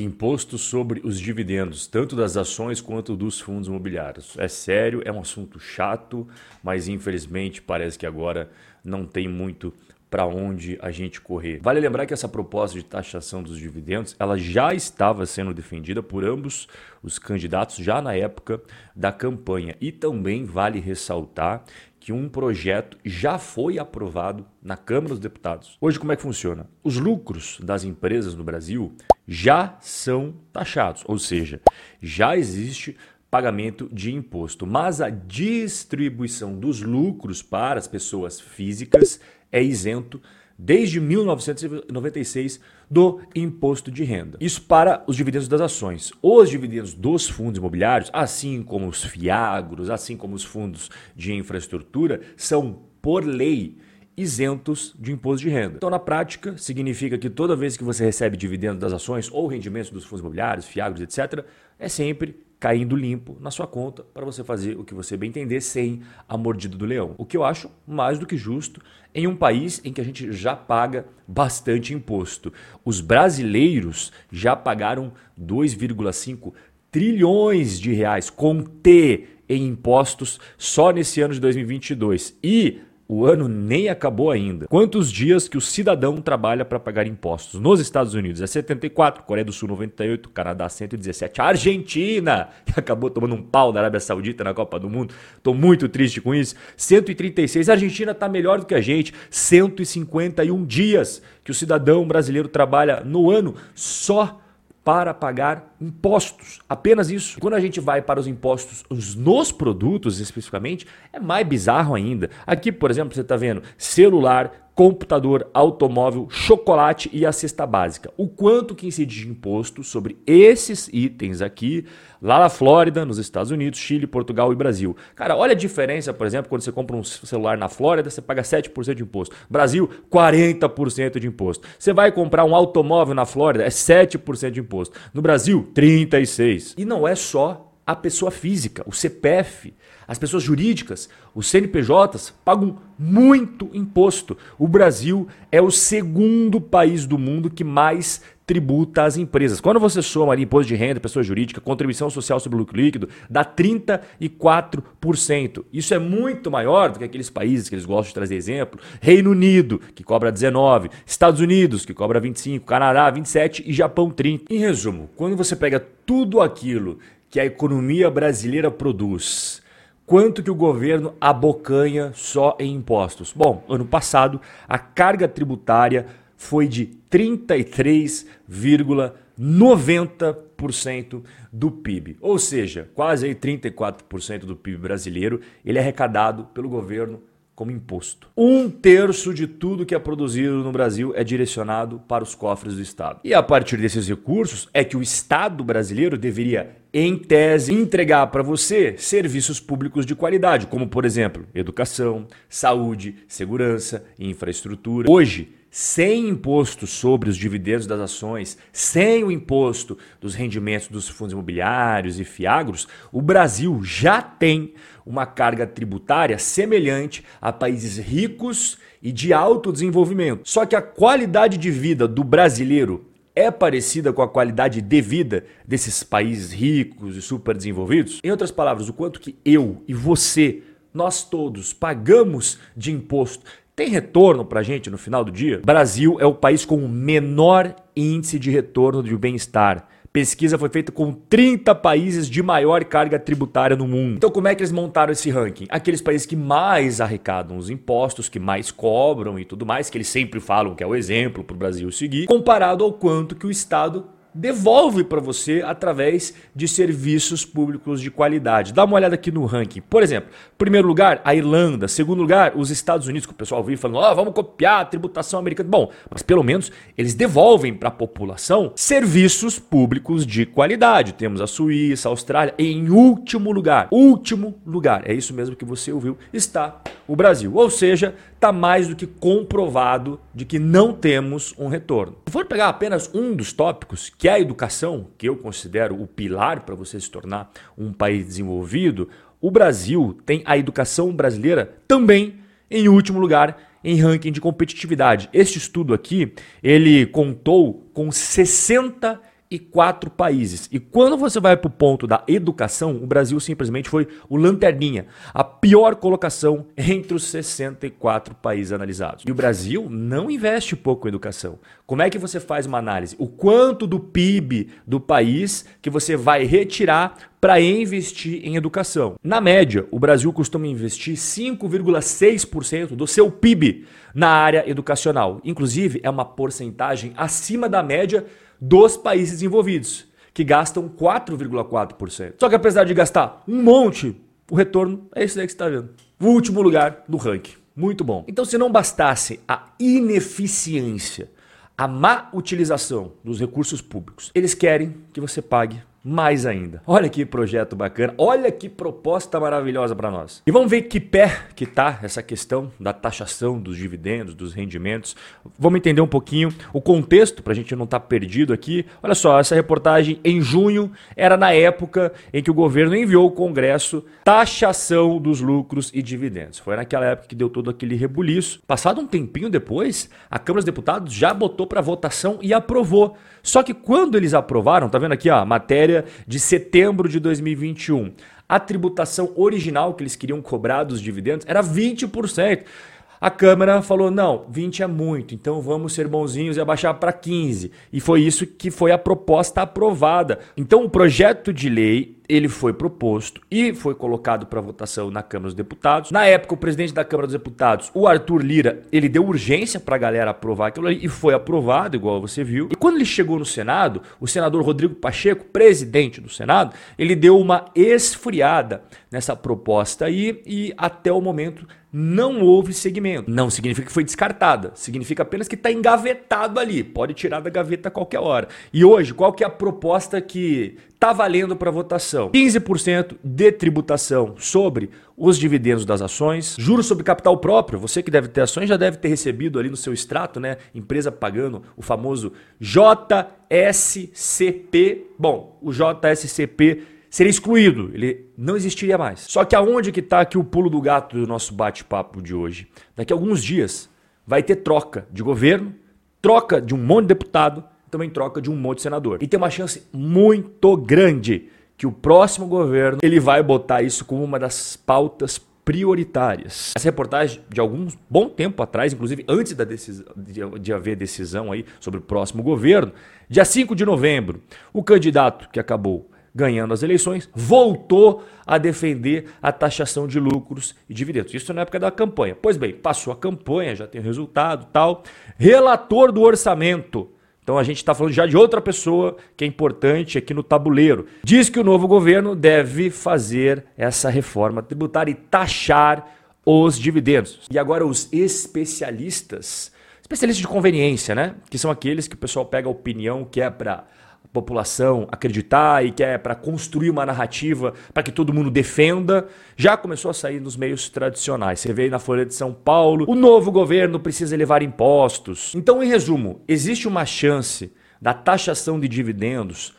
Imposto sobre os dividendos, tanto das ações quanto dos fundos imobiliários. É sério, é um assunto chato, mas infelizmente parece que agora não tem muito para onde a gente correr. Vale lembrar que essa proposta de taxação dos dividendos, ela já estava sendo defendida por ambos os candidatos já na época da campanha e também vale ressaltar que um projeto já foi aprovado na Câmara dos Deputados. Hoje, como é que funciona? Os lucros das empresas no Brasil já são taxados, ou seja, já existe pagamento de imposto, mas a distribuição dos lucros para as pessoas físicas é isento desde 1996 do imposto de renda. Isso para os dividendos das ações. Os dividendos dos fundos imobiliários, assim como os fiagros, assim como os fundos de infraestrutura, são por lei isentos de imposto de renda. Então, na prática, significa que toda vez que você recebe dividendos das ações ou rendimentos dos fundos imobiliários, fiagros, etc., é sempre caindo limpo na sua conta para você fazer o que você bem entender sem a mordida do leão. O que eu acho mais do que justo em um país em que a gente já paga bastante imposto. Os brasileiros já pagaram 2,5 trilhões de reais com T em impostos só nesse ano de 2022. E o ano nem acabou ainda. Quantos dias que o cidadão trabalha para pagar impostos? Nos Estados Unidos é 74, Coreia do Sul 98, Canadá 117, a Argentina, que acabou tomando um pau da Arábia Saudita na Copa do Mundo. Estou muito triste com isso. 136, a Argentina está melhor do que a gente. 151 dias que o cidadão brasileiro trabalha no ano só para pagar impostos. Apenas isso. Quando a gente vai para os impostos nos produtos especificamente, é mais bizarro ainda. Aqui, por exemplo, você está vendo celular, computador, automóvel, chocolate e a cesta básica. O quanto que incide de imposto sobre esses itens aqui, lá na Flórida, nos Estados Unidos, Chile, Portugal e Brasil. Cara, olha a diferença, por exemplo, quando você compra um celular na Flórida, você paga 7% de imposto. Brasil, 40% de imposto. Você vai comprar um automóvel na Flórida, é 7% de imposto. No Brasil, 36%. E não é só a pessoa física, o CPF. As pessoas jurídicas, os CNPJs, pagam muito imposto. O Brasil é o segundo país do mundo que mais tributa as empresas. Quando você soma ali imposto de renda, pessoa jurídica, contribuição social sobre o lucro líquido, dá 34%. Isso é muito maior do que aqueles países que eles gostam de trazer exemplo. Reino Unido, que cobra 19%, Estados Unidos, que cobra 25%, Canadá, 27% e Japão, 30%. Em resumo, quando você pega tudo aquilo que a economia brasileira produz, quanto que o governo abocanha só em impostos? Bom, ano passado a carga tributária foi de 33,90% do PIB. Ou seja, quase aí 34% do PIB brasileiro ele é arrecadado pelo governo como imposto. Um terço de tudo que é produzido no Brasil é direcionado para os cofres do Estado. E a partir desses recursos é que o Estado brasileiro deveria, em tese, entregar para você serviços públicos de qualidade, como por exemplo, educação, saúde, segurança, infraestrutura. Hoje, sem imposto sobre os dividendos das ações, sem o imposto dos rendimentos dos fundos imobiliários e fiagros, o Brasil já tem uma carga tributária semelhante a países ricos e de alto desenvolvimento. Só que a qualidade de vida do brasileiro é parecida com a qualidade de vida desses países ricos e super desenvolvidos? Em outras palavras, o quanto que eu e você nós todos pagamos de imposto tem retorno para a gente no final do dia? Brasil é o país com o menor índice de retorno de bem-estar. Pesquisa foi feita com 30 países de maior carga tributária no mundo. Então, como é que eles montaram esse ranking? Aqueles países que mais arrecadam os impostos, que mais cobram e tudo mais, que eles sempre falam que é o exemplo para o Brasil seguir, comparado ao quanto que o Estado devolve para você através de serviços públicos de qualidade. Dá uma olhada aqui no ranking. Por exemplo, primeiro lugar, a Irlanda. Segundo lugar, os Estados Unidos, que o pessoal vive falando, oh, vamos copiar a tributação americana. Bom, mas pelo menos eles devolvem para a população serviços públicos de qualidade. Temos a Suíça, a Austrália. Em último lugar, último lugar, é isso mesmo que você ouviu, está o Brasil. Ou seja, está mais do que comprovado de que não temos um retorno. Se for pegar apenas um dos tópicos, que a educação, que eu considero o pilar para você se tornar um país desenvolvido, o Brasil tem a educação brasileira também em último lugar em ranking de competitividade. Este estudo aqui, ele contou com 60 e quatro países. E quando você vai para o ponto da educação, o Brasil simplesmente foi o lanterninha, a pior colocação entre os 64 países analisados. E o Brasil não investe pouco em educação. Como é que você faz uma análise? O quanto do PIB do país que você vai retirar para investir em educação? Na média, o Brasil costuma investir 5,6% do seu PIB na área educacional. Inclusive, é uma porcentagem acima da média dos países desenvolvidos, que gastam 4,4%. Só que apesar de gastar um monte, o retorno é esse daí que você está vendo. O último lugar do ranking. Muito bom. Então, se não bastasse a ineficiência, a má utilização dos recursos públicos, eles querem que você pague mais ainda. Olha que projeto bacana, olha que proposta maravilhosa para nós. E vamos ver que pé que tá essa questão da taxação dos dividendos, dos rendimentos. Vamos entender um pouquinho o contexto para a gente não estar tá perdido aqui. Olha só, essa reportagem em junho era na época em que o governo enviou ao Congresso taxação dos lucros e dividendos. Foi naquela época que deu todo aquele rebuliço. Passado um tempinho depois, a Câmara dos Deputados já botou para votação e aprovou. Só que quando eles aprovaram, tá vendo aqui, ó, a matéria de setembro de 2021. A tributação original que eles queriam cobrar dos dividendos era 20%. A Câmara falou: não, 20 é muito, então vamos ser bonzinhos e abaixar para 15. E foi isso que foi a proposta aprovada. Então o projeto de lei ele foi proposto e foi colocado para votação na Câmara dos Deputados. Na época, o presidente da Câmara dos Deputados, o Arthur Lira, ele deu urgência para a galera aprovar aquilo ali e foi aprovado, igual você viu. E quando ele chegou no Senado, o senador Rodrigo Pacheco, presidente do Senado, ele deu uma esfriada nessa proposta aí e até o momento não houve segmento. Não significa que foi descartada, significa apenas que está engavetado ali, pode tirar da gaveta a qualquer hora. E hoje, qual que é a proposta que está valendo para votação? 15% de tributação sobre os dividendos das ações, juros sobre capital próprio. Você que deve ter ações já deve ter recebido ali no seu extrato, né? Empresa pagando o famoso JSCP. Bom, o JSCP seria excluído, ele não existiria mais. Só que aonde que está aqui o pulo do gato do nosso bate-papo de hoje? Daqui a alguns dias vai ter troca de governo, troca de um monte de deputado, também troca de um monte de senador. E tem uma chance muito grande que o próximo governo ele vai botar isso como uma das pautas prioritárias. Essa reportagem de algum bom tempo atrás, inclusive antes da decisão, de, de haver decisão aí sobre o próximo governo, dia 5 de novembro, o candidato que acabou ganhando as eleições, voltou a defender a taxação de lucros e dividendos. Isso na época da campanha. Pois bem, passou a campanha, já tem resultado tal. Relator do orçamento. Então a gente está falando já de outra pessoa que é importante aqui no tabuleiro. Diz que o novo governo deve fazer essa reforma tributária e taxar os dividendos. E agora os especialistas, especialistas de conveniência, né? Que são aqueles que o pessoal pega a opinião que é para população acreditar e que é para construir uma narrativa para que todo mundo defenda, já começou a sair nos meios tradicionais. Você vê aí na Folha de São Paulo, o novo governo precisa elevar impostos. Então, em resumo, existe uma chance da taxação de dividendos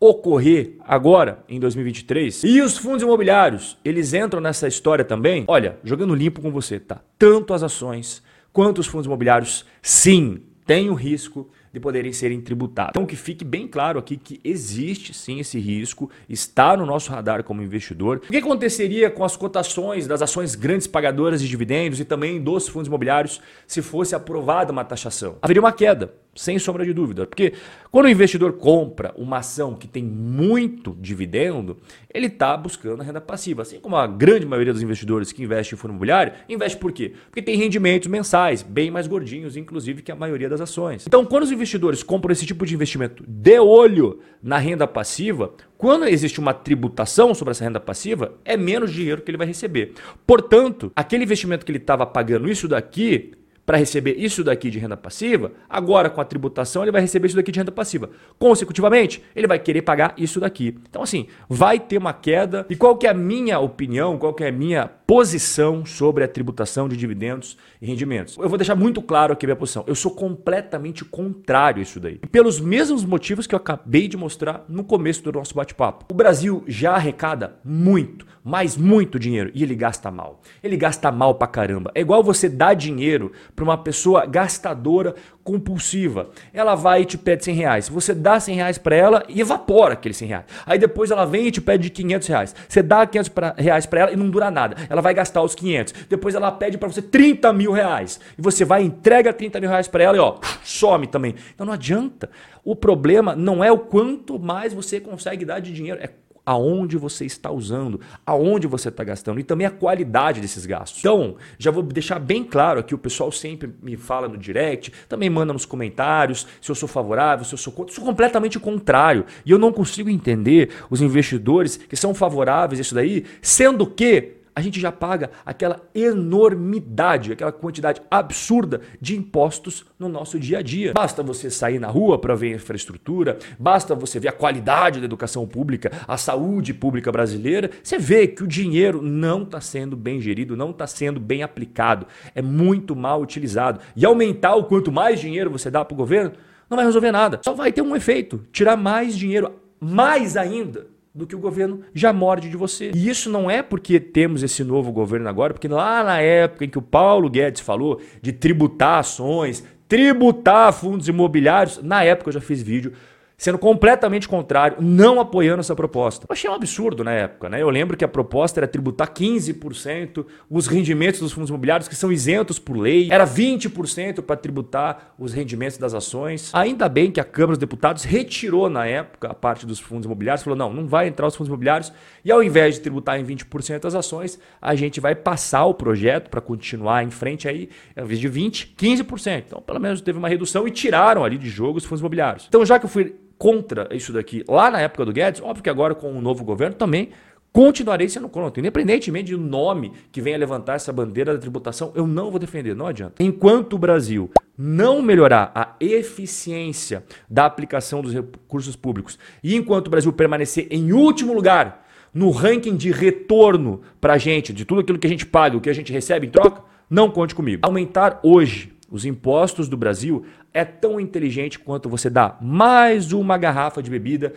ocorrer agora em 2023. E os fundos imobiliários, eles entram nessa história também? Olha, jogando limpo com você, tá? Tanto as ações quanto os fundos imobiliários, sim, tem o risco de poderem serem tributados. Então que fique bem claro aqui que existe sim esse risco, está no nosso radar como investidor. O que aconteceria com as cotações das ações grandes pagadoras de dividendos e também dos fundos imobiliários se fosse aprovada uma taxação? Haveria uma queda sem sombra de dúvida. Porque quando o investidor compra uma ação que tem muito dividendo, ele está buscando a renda passiva. Assim como a grande maioria dos investidores que investem em fundo imobiliário, investe por quê? Porque tem rendimentos mensais, bem mais gordinhos, inclusive, que a maioria das ações. Então, quando os investidores compram esse tipo de investimento de olho na renda passiva, quando existe uma tributação sobre essa renda passiva, é menos dinheiro que ele vai receber. Portanto, aquele investimento que ele estava pagando isso daqui para receber isso daqui de renda passiva, agora com a tributação ele vai receber isso daqui de renda passiva. Consecutivamente, ele vai querer pagar isso daqui. Então assim, vai ter uma queda. E qual que é a minha opinião, qual que é a minha posição sobre a tributação de dividendos e rendimentos? Eu vou deixar muito claro aqui a minha posição. Eu sou completamente contrário a isso daí. E pelos mesmos motivos que eu acabei de mostrar no começo do nosso bate-papo. O Brasil já arrecada muito, mas muito dinheiro e ele gasta mal. Ele gasta mal pra caramba. É igual você dar dinheiro para uma pessoa gastadora compulsiva. Ela vai e te pede 100 reais. Você dá 100 reais para ela e evapora aqueles 100 reais. Aí depois ela vem e te pede 500 reais. Você dá 500 reais para ela e não dura nada. Ela vai gastar os 500. Depois ela pede para você 30 mil reais. E você vai entrega 30 mil reais para ela e ó, some também. Então não adianta. O problema não é o quanto mais você consegue dar de dinheiro, é aonde você está usando, aonde você está gastando e também a qualidade desses gastos. Então, já vou deixar bem claro aqui, o pessoal sempre me fala no direct, também manda nos comentários se eu sou favorável, se eu sou contra. Eu sou completamente contrário. E eu não consigo entender os investidores que são favoráveis a isso daí, sendo que a gente já paga aquela enormidade, aquela quantidade absurda de impostos no nosso dia a dia. Basta você sair na rua para ver a infraestrutura, basta você ver a qualidade da educação pública, a saúde pública brasileira, você vê que o dinheiro não está sendo bem gerido, não está sendo bem aplicado, é muito mal utilizado. E aumentar o quanto mais dinheiro você dá para o governo, não vai resolver nada. Só vai ter um efeito, tirar mais dinheiro, mais ainda do que o governo já morde de você. E isso não é porque temos esse novo governo agora, porque lá na época em que o Paulo Guedes falou de tributar ações, tributar fundos imobiliários, na época eu já fiz vídeo sendo completamente contrário, não apoiando essa proposta. Eu achei um absurdo na época. Né? Eu lembro que a proposta era tributar 15% os rendimentos dos fundos imobiliários, que são isentos por lei, era 20% para tributar os rendimentos das ações. Ainda bem que a Câmara dos Deputados retirou na época a parte dos fundos imobiliários, falou: não, não vai entrar os fundos imobiliários, e ao invés de tributar em 20% as ações, a gente vai passar o projeto para continuar em frente aí, ao invés de 20%, 15%. Então, pelo menos teve uma redução e tiraram ali de jogo os fundos imobiliários. Então, já que eu fui contra isso daqui lá na época do Guedes, óbvio que agora com o novo governo também continuarei sendo contra. Independentemente do nome que venha levantar essa bandeira da tributação, eu não vou defender, não adianta. Enquanto o Brasil não melhorar a eficiência da aplicação dos recursos públicos e enquanto o Brasil permanecer em último lugar no ranking de retorno para a gente, de tudo aquilo que a gente paga, o que a gente recebe em troca, não conte comigo. Aumentar hoje os impostos do Brasil é tão inteligente quanto você dar mais uma garrafa de bebida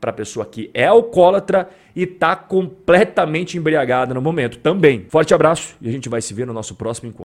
para a pessoa que é alcoólatra e está completamente embriagada no momento também. Forte abraço e a gente vai se ver no nosso próximo encontro.